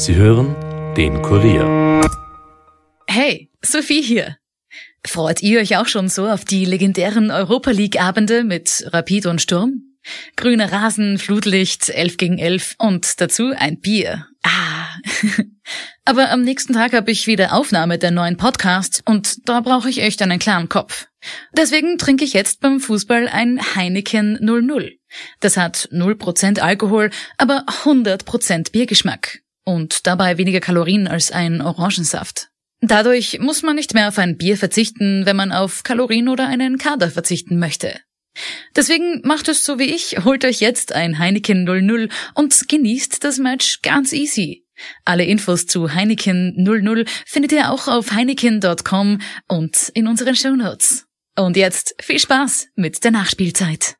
Sie hören den Kurier. Hey, Sophie hier. Freut ihr euch auch schon so auf die legendären Europa League Abende mit Rapid und Sturm? Grüner Rasen, Flutlicht, 11 gegen 11 und dazu ein Bier. Ah. Aber am nächsten Tag habe ich wieder Aufnahme der neuen Podcasts und da brauche ich echt einen klaren Kopf. Deswegen trinke ich jetzt beim Fußball ein Heineken 00. Das hat 0% Alkohol, aber 100% Biergeschmack und dabei weniger Kalorien als ein Orangensaft. Dadurch muss man nicht mehr auf ein Bier verzichten, wenn man auf Kalorien oder einen Kader verzichten möchte. Deswegen macht es so wie ich, holt euch jetzt ein Heineken 00 und genießt das Match ganz easy. Alle Infos zu Heineken 00 findet ihr auch auf heineken.com und in unseren Shownotes. Und jetzt viel Spaß mit der Nachspielzeit.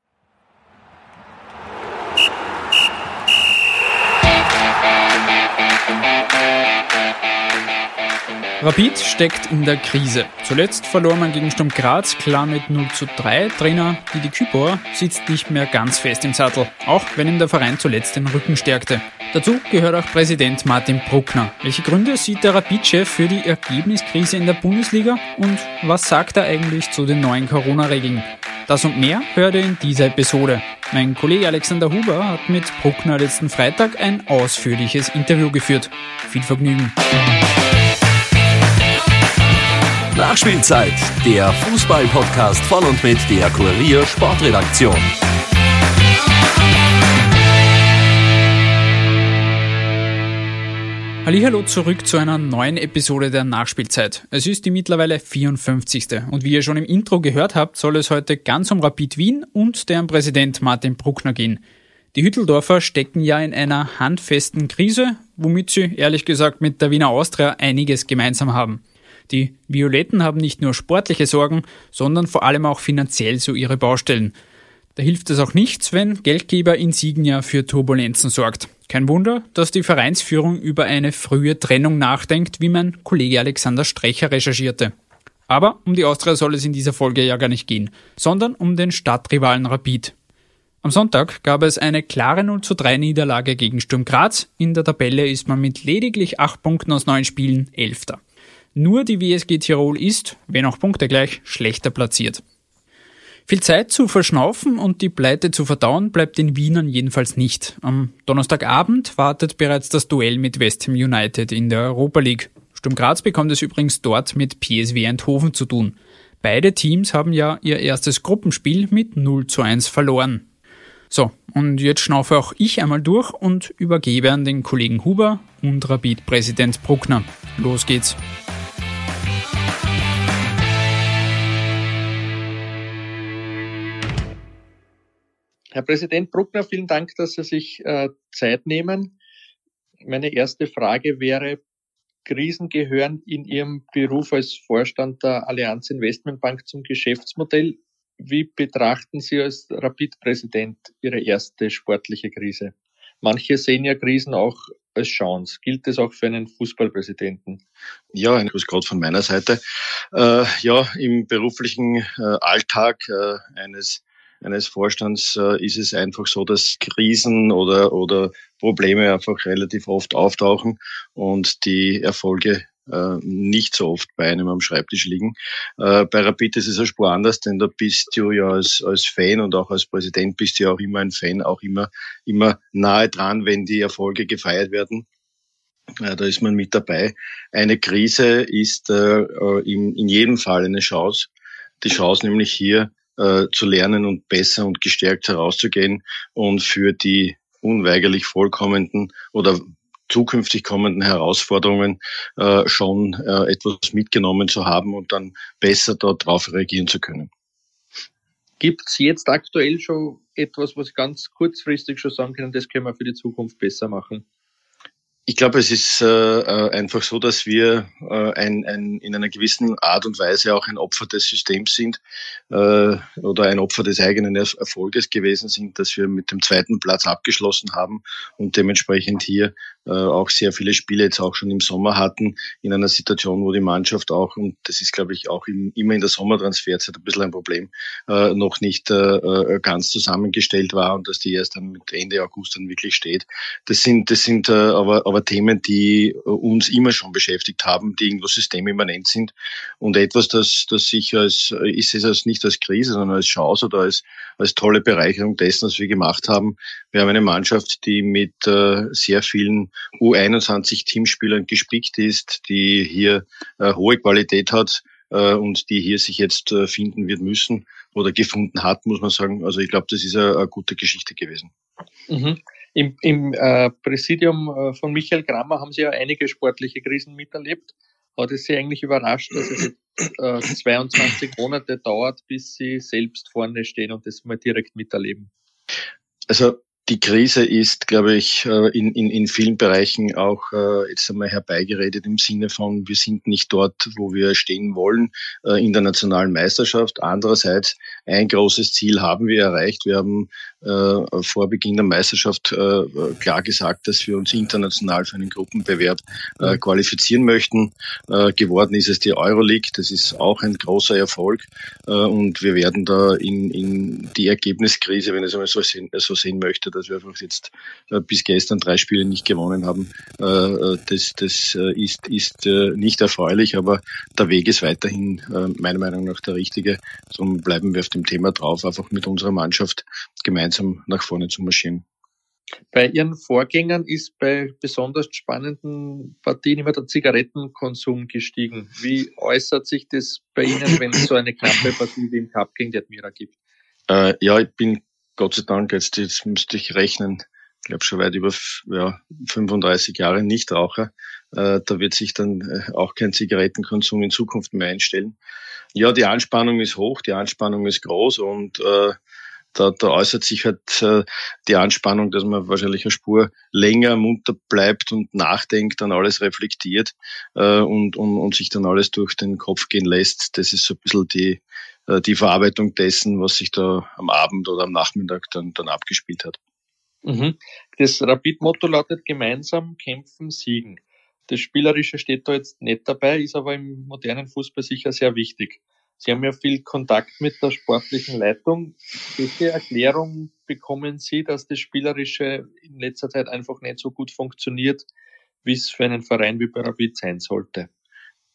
Rapid steckt in der Krise. Zuletzt verlor man gegen Sturm Graz klar mit 0 zu 3. Trainer Didi Kübauer sitzt nicht mehr ganz fest im Sattel, auch wenn ihm der Verein zuletzt den Rücken stärkte. Dazu gehört auch Präsident Martin Bruckner. Welche Gründe sieht der Rapid-Chef für die Ergebniskrise in der Bundesliga und was sagt er eigentlich zu den neuen Corona-Regeln? Das und mehr hört ihr in dieser Episode. Mein Kollege Alexander Huber hat mit Bruckner letzten Freitag ein ausführliches Interview geführt. Viel Vergnügen. Nachspielzeit, der Fußball-Podcast von und mit der Kurier Sportredaktion. Hallo zurück zu einer neuen Episode der Nachspielzeit. Es ist die mittlerweile 54. Und wie ihr schon im Intro gehört habt, soll es heute ganz um Rapid Wien und deren Präsident Martin Bruckner gehen. Die Hütteldorfer stecken ja in einer handfesten Krise, womit sie ehrlich gesagt mit der Wiener Austria einiges gemeinsam haben. Die Violetten haben nicht nur sportliche Sorgen, sondern vor allem auch finanziell so ihre Baustellen. Da hilft es auch nichts, wenn Geldgeber Insignia für Turbulenzen sorgt. Kein Wunder, dass die Vereinsführung über eine frühe Trennung nachdenkt, wie mein Kollege Alexander Strecher recherchierte. Aber um die Austria soll es in dieser Folge ja gar nicht gehen, sondern um den Stadtrivalen Rapid. Am Sonntag gab es eine klare 0 zu 3 Niederlage gegen Sturm Graz. In der Tabelle ist man mit lediglich 8 Punkten aus 9 Spielen Elfter. Nur die WSG Tirol ist, wenn auch punktegleich, schlechter platziert. Viel Zeit zu verschnaufen und die Pleite zu verdauen bleibt den Wienern jedenfalls nicht. Am Donnerstagabend wartet bereits das Duell mit West Ham United in der Europa League. Sturm Graz bekommt es übrigens dort mit PSW Eindhoven zu tun. Beide Teams haben ja ihr erstes Gruppenspiel mit 0 zu 1 verloren. So, und jetzt schnaufe auch ich einmal durch und übergebe an den Kollegen Huber und Rapid-Präsident Bruckner. Los geht's. Herr Präsident Bruckner, vielen Dank, dass Sie sich äh, Zeit nehmen. Meine erste Frage wäre, Krisen gehören in Ihrem Beruf als Vorstand der Allianz Investmentbank zum Geschäftsmodell. Wie betrachten Sie als Rapid-Präsident Ihre erste sportliche Krise? Manche sehen ja Krisen auch als Chance. Gilt das auch für einen Fußballpräsidenten? Ja, ein Gruß Gott von meiner Seite. Äh, ja, im beruflichen äh, Alltag äh, eines eines Vorstands äh, ist es einfach so, dass Krisen oder, oder Probleme einfach relativ oft auftauchen und die Erfolge äh, nicht so oft bei einem am Schreibtisch liegen. Äh, bei Rapid ist es ein Spur anders, denn da bist du ja als, als Fan und auch als Präsident bist du ja auch immer ein Fan, auch immer, immer nahe dran, wenn die Erfolge gefeiert werden. Äh, da ist man mit dabei. Eine Krise ist äh, äh in, in jedem Fall eine Chance. Die Chance nämlich hier äh, zu lernen und besser und gestärkt herauszugehen und für die unweigerlich vollkommenden oder zukünftig kommenden Herausforderungen äh, schon äh, etwas mitgenommen zu haben und dann besser darauf reagieren zu können. Gibt es jetzt aktuell schon etwas, was ganz kurzfristig schon sagen können, das können wir für die Zukunft besser machen? Ich glaube, es ist äh, äh, einfach so, dass wir äh, ein, ein, in einer gewissen Art und Weise auch ein Opfer des Systems sind äh, oder ein Opfer des eigenen Erfolges gewesen sind, dass wir mit dem zweiten Platz abgeschlossen haben und dementsprechend hier auch sehr viele Spiele jetzt auch schon im Sommer hatten, in einer Situation, wo die Mannschaft auch, und das ist, glaube ich, auch im, immer in der Sommertransferzeit ein bisschen ein Problem, äh, noch nicht äh, äh, ganz zusammengestellt war und dass die erst dann mit Ende August dann wirklich steht. Das sind, das sind äh, aber aber Themen, die uns immer schon beschäftigt haben, die irgendwo systemimmanent sind und etwas, das, das sich als, ist es als nicht als Krise, sondern als Chance oder als, als tolle Bereicherung dessen, was wir gemacht haben. Wir haben eine Mannschaft, die mit äh, sehr vielen U21 Teamspielern gespickt ist, die hier äh, hohe Qualität hat äh, und die hier sich jetzt äh, finden wird müssen oder gefunden hat, muss man sagen. Also ich glaube, das ist eine, eine, gute Geschichte gewesen. Mhm. Im, im äh, Präsidium äh, von Michael Grammer haben Sie ja einige sportliche Krisen miterlebt. Hat es Sie eigentlich überrascht, dass es äh, 22 Monate dauert, bis Sie selbst vorne stehen und das mal direkt miterleben? Also die Krise ist, glaube ich, äh, in, in, in vielen Bereichen auch äh, jetzt einmal herbeigeredet im Sinne von, wir sind nicht dort, wo wir stehen wollen äh, in der nationalen Meisterschaft. Andererseits, ein großes Ziel haben wir erreicht. Wir haben vor Beginn der Meisterschaft klar gesagt, dass wir uns international für einen Gruppenbewerb mhm. qualifizieren möchten. Geworden ist es die Euroleague. Das ist auch ein großer Erfolg. Und wir werden da in, in die Ergebniskrise, wenn ich es einmal so sehen, so sehen möchte, dass wir einfach jetzt äh, bis gestern drei Spiele nicht gewonnen haben, äh, äh das, das ist, ist nicht erfreulich. Aber der Weg ist weiterhin meiner Meinung nach der richtige. Darum bleiben wir auf dem Thema drauf, einfach mit unserer Mannschaft gemeinsam nach vorne zu marschieren. Bei Ihren Vorgängern ist bei besonders spannenden Partien immer der Zigarettenkonsum gestiegen. Wie äußert sich das bei Ihnen, wenn es so eine knappe Partie wie im Cup gegen die Admira gibt? Ja, ich bin Gott sei Dank, jetzt, jetzt müsste ich rechnen, ich glaube schon weit über ja, 35 Jahre Nichtraucher. Äh, da wird sich dann äh, auch kein Zigarettenkonsum in Zukunft mehr einstellen. Ja, die Anspannung ist hoch, die Anspannung ist groß und äh, da, da äußert sich halt äh, die Anspannung, dass man wahrscheinlich eine Spur länger munter bleibt und nachdenkt, dann alles reflektiert äh, und, und, und sich dann alles durch den Kopf gehen lässt. Das ist so ein bisschen die, die Verarbeitung dessen, was sich da am Abend oder am Nachmittag dann, dann abgespielt hat. Mhm. Das Rapid-Motto lautet gemeinsam kämpfen, siegen. Das Spielerische steht da jetzt nicht dabei, ist aber im modernen Fußball sicher sehr wichtig. Sie haben ja viel Kontakt mit der sportlichen Leitung. Welche Erklärung bekommen Sie, dass das Spielerische in letzter Zeit einfach nicht so gut funktioniert, wie es für einen Verein wie Rapid sein sollte?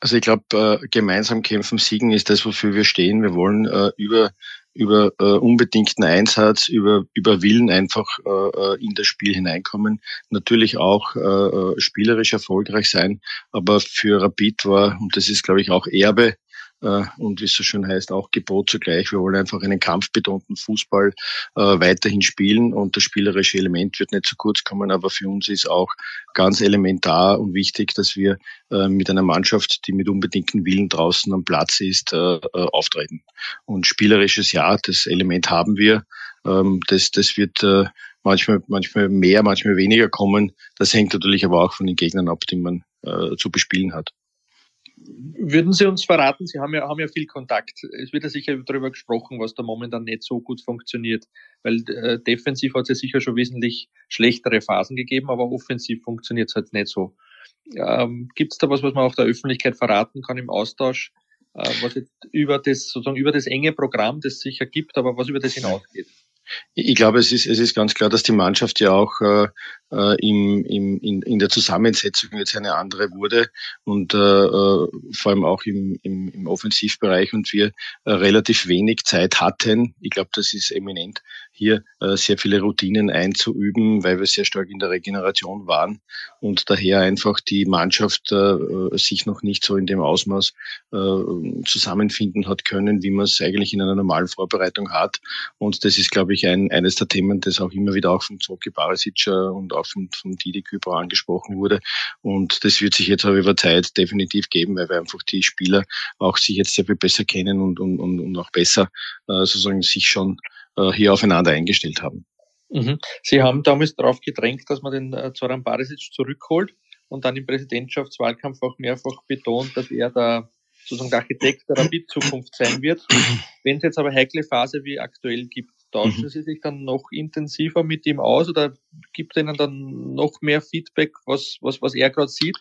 Also ich glaube, äh, gemeinsam kämpfen, siegen ist das, wofür wir stehen. Wir wollen äh, über über äh, unbedingten Einsatz, über über Willen einfach äh, äh in das Spiel hineinkommen. Natürlich auch äh, äh, spielerisch erfolgreich sein, aber für Rapid war und das ist, glaube ich, auch Erbe und wie es so schön heißt, auch Gebot zugleich. Wir wollen einfach einen kampfbetonten Fußball äh, weiterhin spielen und das spielerische Element wird nicht zu kurz kommen, aber für uns ist auch ganz elementar und wichtig, dass wir äh, mit einer Mannschaft, die mit unbedingtem Willen draußen am Platz ist, auftreten. Und spielerisches Ja, das Element haben wir. Ähm, das, das wird manchmal, manchmal mehr, manchmal weniger kommen. Das hängt natürlich aber auch von den Gegnern ab, die man zu bespielen hat. Würden Sie uns verraten, Sie haben ja, haben ja viel Kontakt. Es wird ja sicher darüber gesprochen, was da momentan nicht so gut funktioniert, weil äh, defensiv hat es ja sicher schon wesentlich schlechtere Phasen gegeben, aber offensiv funktioniert es halt nicht so. Ähm, Gibt es da was, was man auch der Öffentlichkeit verraten kann im Austausch, äh, was jetzt über das sozusagen über das enge Programm, das es sicher gibt, aber was über das hinausgeht? Ich glaube, es ist, es ist ganz klar, dass die Mannschaft ja auch äh, äh im, im, in, in der Zusammensetzung jetzt eine andere wurde und äh, äh, vor allem auch im, im, im Offensivbereich und wir äh, relativ wenig Zeit hatten. Ich glaube, das ist eminent hier äh, sehr viele Routinen einzuüben, weil wir sehr stark in der Regeneration waren und daher einfach die Mannschaft äh, sich noch nicht so in dem Ausmaß äh, zusammenfinden hat können, wie man es eigentlich in einer normalen Vorbereitung hat. Und das ist, glaube ich, ein, eines der Themen, das auch immer wieder auch von Zoki Barisic und auch von, von Didi Küper angesprochen wurde. Und das wird sich jetzt aber über Zeit definitiv geben, weil wir einfach die Spieler auch sich jetzt sehr viel besser kennen und, und, und auch besser äh, sozusagen sich schon äh, hier aufeinander eingestellt haben. Mhm. Sie haben damals darauf gedrängt, dass man den äh, Zoran Barisic zurückholt und dann im Präsidentschaftswahlkampf auch mehrfach betont, dass er der sozusagen der Architekt der Rapid-Zukunft sein wird. Wenn es jetzt aber heikle Phase wie aktuell gibt, tauschen mhm. Sie sich dann noch intensiver mit ihm aus oder gibt Ihnen dann noch mehr Feedback, was, was, was er gerade sieht?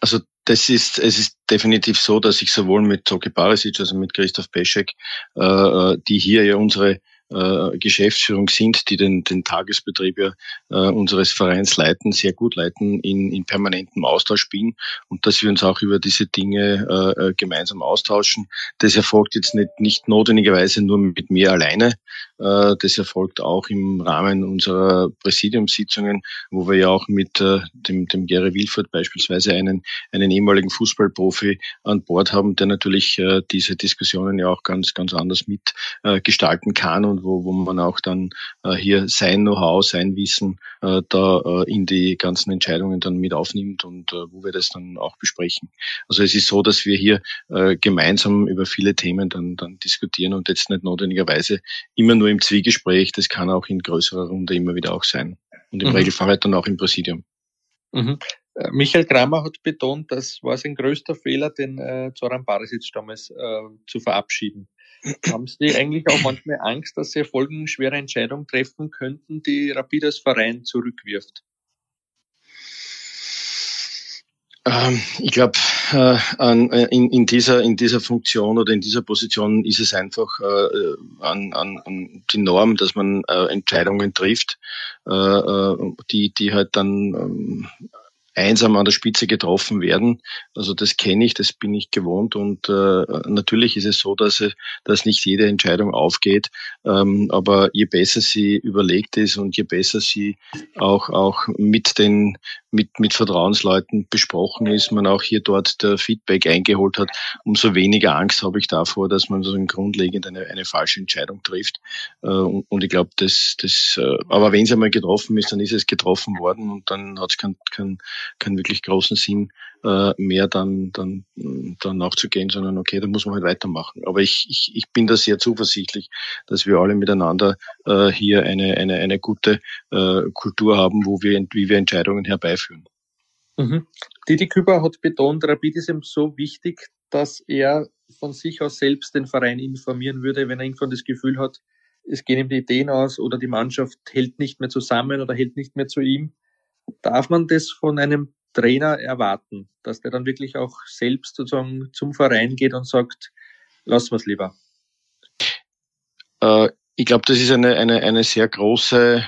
Also das ist, es ist definitiv so, dass ich sowohl mit Zoki Barisic, also mit Christoph Peschek, äh, äh die hier ja unsere äh, Geschäftsführung sind, die den, den Tagesbetrieb ja, äh, unseres Vereins leiten, sehr gut leiten, in, in permanentem Austausch bin und dass wir uns auch über diese Dinge äh, äh gemeinsam austauschen. Das erfolgt jetzt nicht, nicht notwendigerweise nur mit mir alleine, das erfolgt auch im Rahmen unserer Präsidiumssitzungen, wo wir ja auch mit äh, dem, dem Gary Wilford beispielsweise einen, einen ehemaligen Fußballprofi an Bord haben, der natürlich äh, diese Diskussionen ja auch ganz, ganz anders mitgestalten kann und wo, wo man auch dann hier sein Know-how, sein Wissen da in die ganzen Entscheidungen dann mit aufnimmt und wo wir das dann auch besprechen. Also es ist so, dass wir hier gemeinsam über viele Themen dann, dann diskutieren und jetzt nicht notwendigerweise immer nur im Zwiegespräch, das kann auch in größerer Runde immer wieder auch sein. Und im mhm. Regelfall halt dann auch im Präsidium. Mhm. Äh, Michael Kramer hat betont, das war sein größter Fehler, den äh, Zoran Barisic damals äh, zu verabschieden. Haben Sie eigentlich auch manchmal Angst, dass Sie folgenschwere Entscheidungen treffen könnten, die Rapid als Verein zurückwirft? Ähm, ich glaube, äh, äh, in, in, dieser, in dieser Funktion oder in dieser Position ist es einfach äh, an, an, an die Norm, dass man äh, Entscheidungen trifft, äh, äh die, die halt dann ähm, einsam an der Spitze getroffen werden. Also das kenne ich, das bin ich gewohnt und äh, natürlich ist es so, dass, dass nicht jede Entscheidung aufgeht, ähm, aber je besser sie überlegt ist und je besser sie auch auch mit den mit mit Vertrauensleuten besprochen ist, man auch hier dort der Feedback eingeholt hat, umso weniger Angst habe ich davor, dass man so grundlegend eine, eine falsche Entscheidung trifft. Äh, und, und, ich glaube, das das äh, aber wenn es einmal getroffen ist, dann ist es getroffen worden und dann hat es kein, kein keinen wirklich großen Sinn äh, mehr dann, dann, dann nachzugehen, sondern okay, da muss man halt weitermachen. Aber ich, ich, ich bin da sehr zuversichtlich, dass wir alle miteinander äh, hier eine, eine, eine gute äh, Kultur haben, wo wir, wie wir Entscheidungen herbeiführen. Mhm. Didi Küber hat betont, Rapid ist ihm so wichtig, dass er von sich aus selbst den Verein informieren würde, wenn er irgendwann das Gefühl hat, es gehen ihm die Ideen aus oder die Mannschaft hält nicht mehr zusammen oder hält nicht mehr zu ihm, Darf man das von einem Trainer erwarten, dass der dann wirklich auch selbst sozusagen zum Verein geht und sagt, lassen wir lieber? Äh, ich glaube, das ist eine, eine, eine sehr große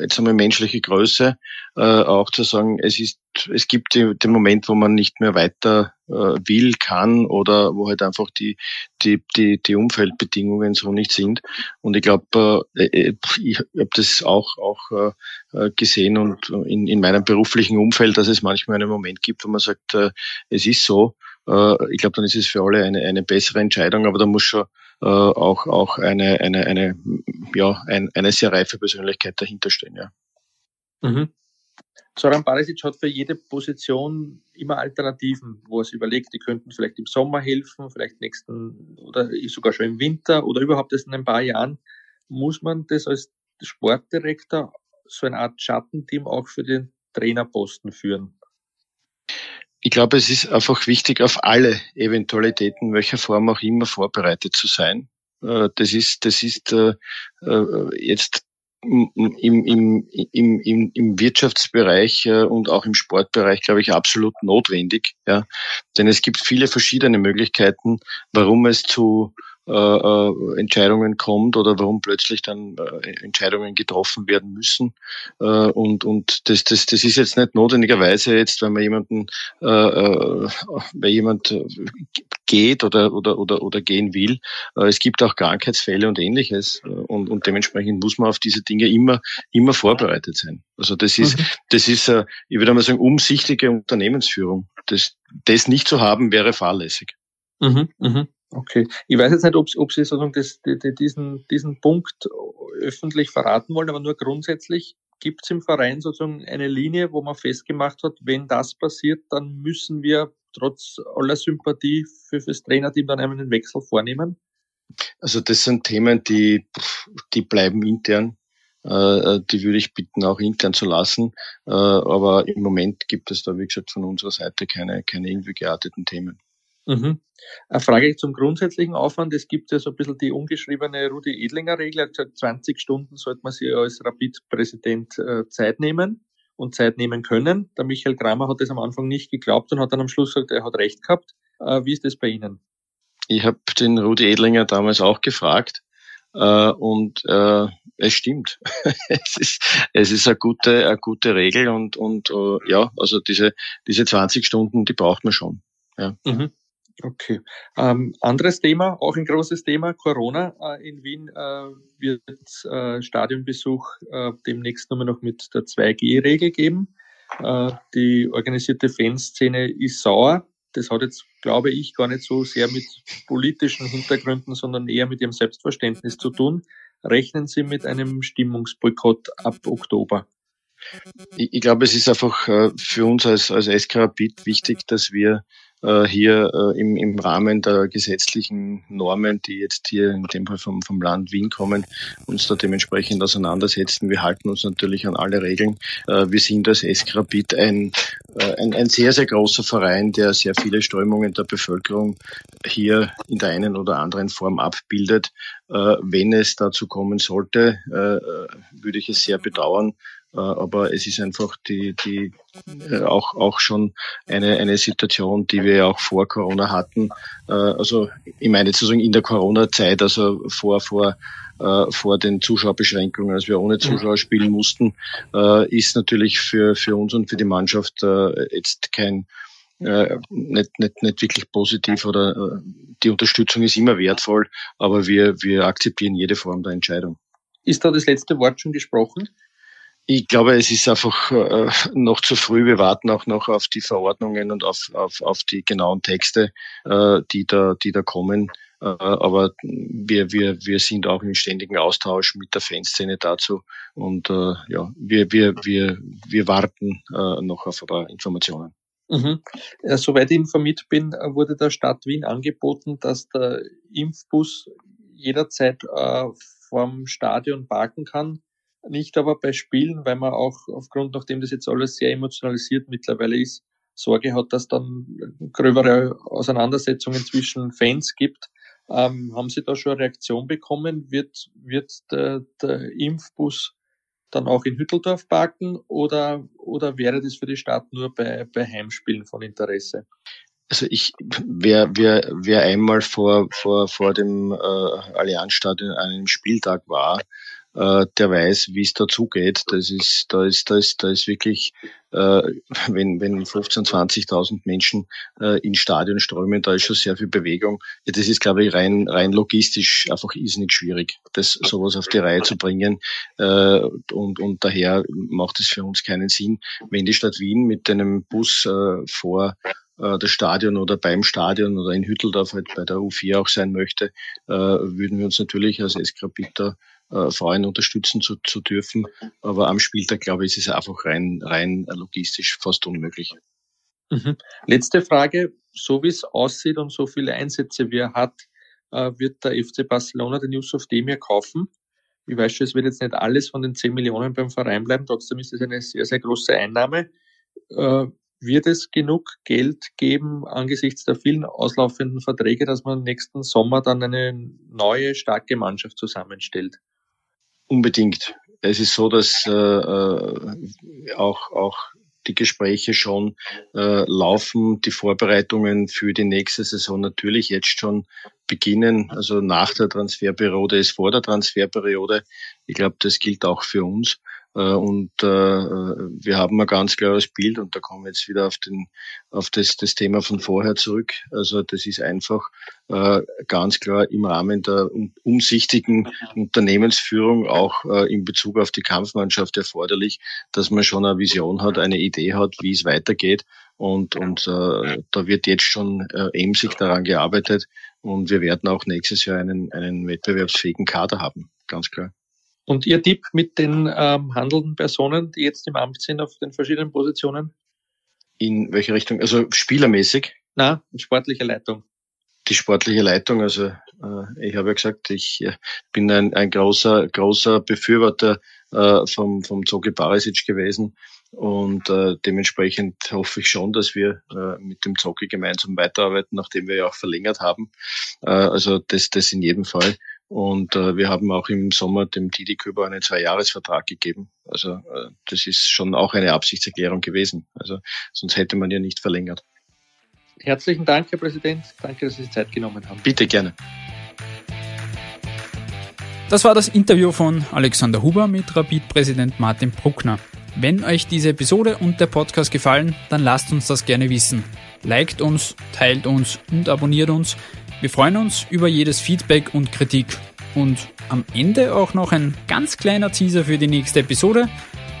jetzt einmal menschliche Größe, äh, auch zu sagen, es ist, es gibt den Moment, wo man nicht mehr weiter äh, will, kann oder wo halt einfach die, die, die, die Umfeldbedingungen so nicht sind. Und ich glaube, äh, äh ich habe das auch, auch äh, gesehen und in, in meinem beruflichen Umfeld, dass es manchmal einen Moment gibt, wo man sagt, äh, es ist so. Äh, ich glaube, dann ist es für alle eine, eine bessere Entscheidung, aber da muss schon äh, auch, auch eine, eine, eine, ja, ein, eine sehr reife Persönlichkeit dahinterstehen. Ja. Mhm. Zoran Barisic hat für jede Position immer Alternativen, wo er sich überlegt, die könnten vielleicht im Sommer helfen, vielleicht nächsten oder sogar schon im Winter oder überhaupt erst in ein paar Jahren. Muss man das als Sportdirektor so eine Art Schattenteam auch für den Trainerposten führen? Ich glaube, es ist einfach wichtig, auf alle Eventualitäten, welcher Form auch immer, vorbereitet zu sein. Äh, das ist, das ist äh, äh, jetzt im, im, im, im, im Wirtschaftsbereich und auch im Sportbereich, glaube ich, absolut notwendig. Ja. Denn es gibt viele verschiedene Möglichkeiten, warum es zu äh, äh, Entscheidungen kommt oder warum plötzlich dann äh, Entscheidungen getroffen werden müssen. Äh, und und das, das, das ist jetzt nicht notwendigerweise jetzt, wenn man jemanden, äh, äh, wenn jemand geht oder, oder, oder, oder gehen will. Äh, es gibt auch Krankheitsfälle und ähnliches. Äh, und, und dementsprechend muss man auf diese Dinge immer, immer vorbereitet sein. Also das ist, mhm. das ist, äh, ich würde mal sagen, umsichtige Unternehmensführung. Das, das nicht zu haben, wäre fahrlässig. Mhm, mhm. Okay. Ich weiß jetzt nicht, ob, ob Sie sozusagen das, die, die, diesen, diesen Punkt öffentlich verraten wollen, aber nur grundsätzlich gibt es im Verein sozusagen eine Linie, wo man festgemacht hat, wenn das passiert, dann müssen wir trotz aller Sympathie für das Trainerteam dann einen Wechsel vornehmen? Also das sind Themen, die, die bleiben intern. Äh, die würde ich bitten, auch intern zu lassen. Äh, aber im Moment gibt es da, wie gesagt, von unserer Seite keine, keine irgendwie gearteten Themen. Mhm. Eine Frage zum grundsätzlichen Aufwand. Es gibt ja so ein bisschen die ungeschriebene Rudi Edlinger-Regel. Er hat gesagt, 20 Stunden sollte man sich als Rapid-Präsident äh, Zeit nehmen und Zeit nehmen können. Der Michael Kramer hat das am Anfang nicht geglaubt und hat dann am Schluss gesagt, er hat recht gehabt. Äh, wie ist das bei Ihnen? Ich habe den Rudi Edlinger damals auch gefragt. Äh, und äh, es stimmt. es ist, es ist eine gute, eine gute Regel und, und uh, ja, also diese, diese 20 Stunden, die braucht man schon. Ja. Mhm. Okay. Ähm, anderes Thema, auch ein großes Thema, Corona. Äh, in Wien äh, wird äh, Stadionbesuch äh, demnächst nur noch mit der 2G-Regel geben. Äh, die organisierte Fanszene ist sauer. Das hat jetzt, glaube ich, gar nicht so sehr mit politischen Hintergründen, sondern eher mit ihrem Selbstverständnis zu tun. Rechnen Sie mit einem Stimmungsboykott ab Oktober? Ich, ich glaube, es ist einfach äh, für uns als, als SK Rapid wichtig, dass wir hier äh, im, im Rahmen der gesetzlichen Normen, die jetzt hier in dem Fall vom, vom Land Wien kommen, uns da dementsprechend auseinandersetzen. Wir halten uns natürlich an alle Regeln. Äh, wir sind als SK Rapid ein, ein, ein sehr, sehr großer Verein, der sehr viele Strömungen der Bevölkerung hier in der einen oder anderen Form abbildet. Wenn es dazu kommen sollte, würde ich es sehr bedauern, äh, aber es ist einfach die, die äh, auch, auch schon eine, eine Situation, die wir auch vor Corona hatten. Äh, also ich meine sozusagen in der Corona-Zeit, also vor, vor vor den Zuschauerbeschränkungen, als wir ohne Zuschauer spielen mussten, ist natürlich für, für uns und für die Mannschaft jetzt kein, äh, nicht, nicht, nicht wirklich positiv oder äh, die Unterstützung ist immer wertvoll, aber wir, wir akzeptieren jede Form der Entscheidung. Ist da das letzte Wort schon gesprochen? Ich glaube, es ist einfach äh, noch zu früh. Wir warten auch noch auf die Verordnungen und auf, auf, auf die genauen Texte, äh, die, da, die da kommen. Äh, aber wir, wir, wir sind auch im ständigen Austausch mit der Fanszene dazu. Und äh, ja, wir, wir, wir, wir warten äh, noch auf ein paar Informationen. Mhm. Ja, soweit ich informiert bin, wurde der Stadt Wien angeboten, dass der Impfbus jederzeit äh, vorm Stadion parken kann nicht aber bei Spielen, weil man auch aufgrund, nachdem das jetzt alles sehr emotionalisiert mittlerweile ist, Sorge hat, dass dann gröbere Auseinandersetzungen zwischen Fans gibt. Ähm, haben Sie da schon eine Reaktion bekommen? Wird, wird der, der Impfbus dann auch in Hütteldorf parken oder, oder wäre das für die Stadt nur bei, bei Heimspielen von Interesse? Also ich, wer, wer, wer einmal vor, vor, vor dem äh, Allianzstadion an einem Spieltag war, äh, der weiß, wie es dazugeht. Das ist, da ist, da ist, da ist wirklich, äh, wenn, wenn 15, 20.000 Menschen äh, ins Stadion strömen, da ist schon sehr viel Bewegung. Ja, das ist, glaube ich, rein, rein logistisch einfach irrsinnig schwierig, das sowas auf die Reihe zu bringen. Äh, und, und daher macht es für uns keinen Sinn, wenn die Stadt Wien mit einem Bus äh, vor äh, das Stadion oder beim Stadion oder in Hütteldorf halt bei der U4 auch sein möchte, äh, würden wir uns natürlich als Eskrapiter äh, Frauen unterstützen zu, zu dürfen. Aber am Spieltag, glaube ich, ist es einfach rein, rein logistisch fast unmöglich. Mhm. Letzte Frage. So wie es aussieht und so viele Einsätze wie er hat, äh, wird der FC Barcelona den Yusuf Demir kaufen. Ich weiß schon, es wird jetzt nicht alles von den 10 Millionen beim Verein bleiben, trotzdem ist es eine sehr, sehr große Einnahme. Äh, wird es genug Geld geben angesichts der vielen auslaufenden Verträge, dass man nächsten Sommer dann eine neue, starke Mannschaft zusammenstellt? Unbedingt. Es ist so, dass äh, äh, auch, auch die Gespräche schon äh, laufen, die Vorbereitungen für die nächste Saison natürlich jetzt schon beginnen. Also nach der Transferperiode ist vor der Transferperiode. Ich glaube, das gilt auch für uns. Äh, und äh, wir haben ein ganz klares Bild und da kommen wir jetzt wieder auf, den, auf das, das Thema von vorher zurück. Also das ist einfach äh, ganz klar im Rahmen der umsichtigen Unternehmensführung auch in Bezug auf die Kampfmannschaft erforderlich, dass man schon eine Vision hat, eine Idee hat, wie es weitergeht. Und, und äh, da wird jetzt schon äh, emsig daran gearbeitet und wir werden auch nächstes Jahr einen, einen wettbewerbsfähigen Kader haben, ganz klar. Und Ihr Tipp mit den ähm, handelnden Personen, die jetzt im Amt sind auf den verschiedenen Positionen? In welche Richtung? Also spielermäßig? Na, in sportlicher Leitung. Die sportliche Leitung, also äh, ich habe ja gesagt, ich äh, bin ein, ein großer, großer Befürworter äh, vom, vom Zogi Barisic gewesen. Und äh, dementsprechend hoffe ich schon, dass wir äh, mit dem Zogi gemeinsam weiterarbeiten, nachdem wir ja auch verlängert haben. Äh, also das, das in jedem Fall. Und äh, wir haben auch im Sommer dem Didi Köber einen Zweijahresvertrag gegeben. Also äh, das ist schon auch eine Absichtserklärung gewesen. Also sonst hätte man ja nicht verlängert. Herzlichen Dank, Herr Präsident. Danke, dass Sie sich Zeit genommen haben. Bitte gerne. Das war das Interview von Alexander Huber mit Rapid-Präsident Martin Bruckner. Wenn euch diese Episode und der Podcast gefallen, dann lasst uns das gerne wissen. Liked uns, teilt uns und abonniert uns. Wir freuen uns über jedes Feedback und Kritik. Und am Ende auch noch ein ganz kleiner Teaser für die nächste Episode.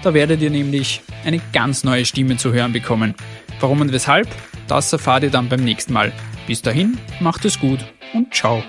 Da werdet ihr nämlich eine ganz neue Stimme zu hören bekommen. Warum und weshalb, das erfahrt ihr dann beim nächsten Mal. Bis dahin, macht es gut und ciao.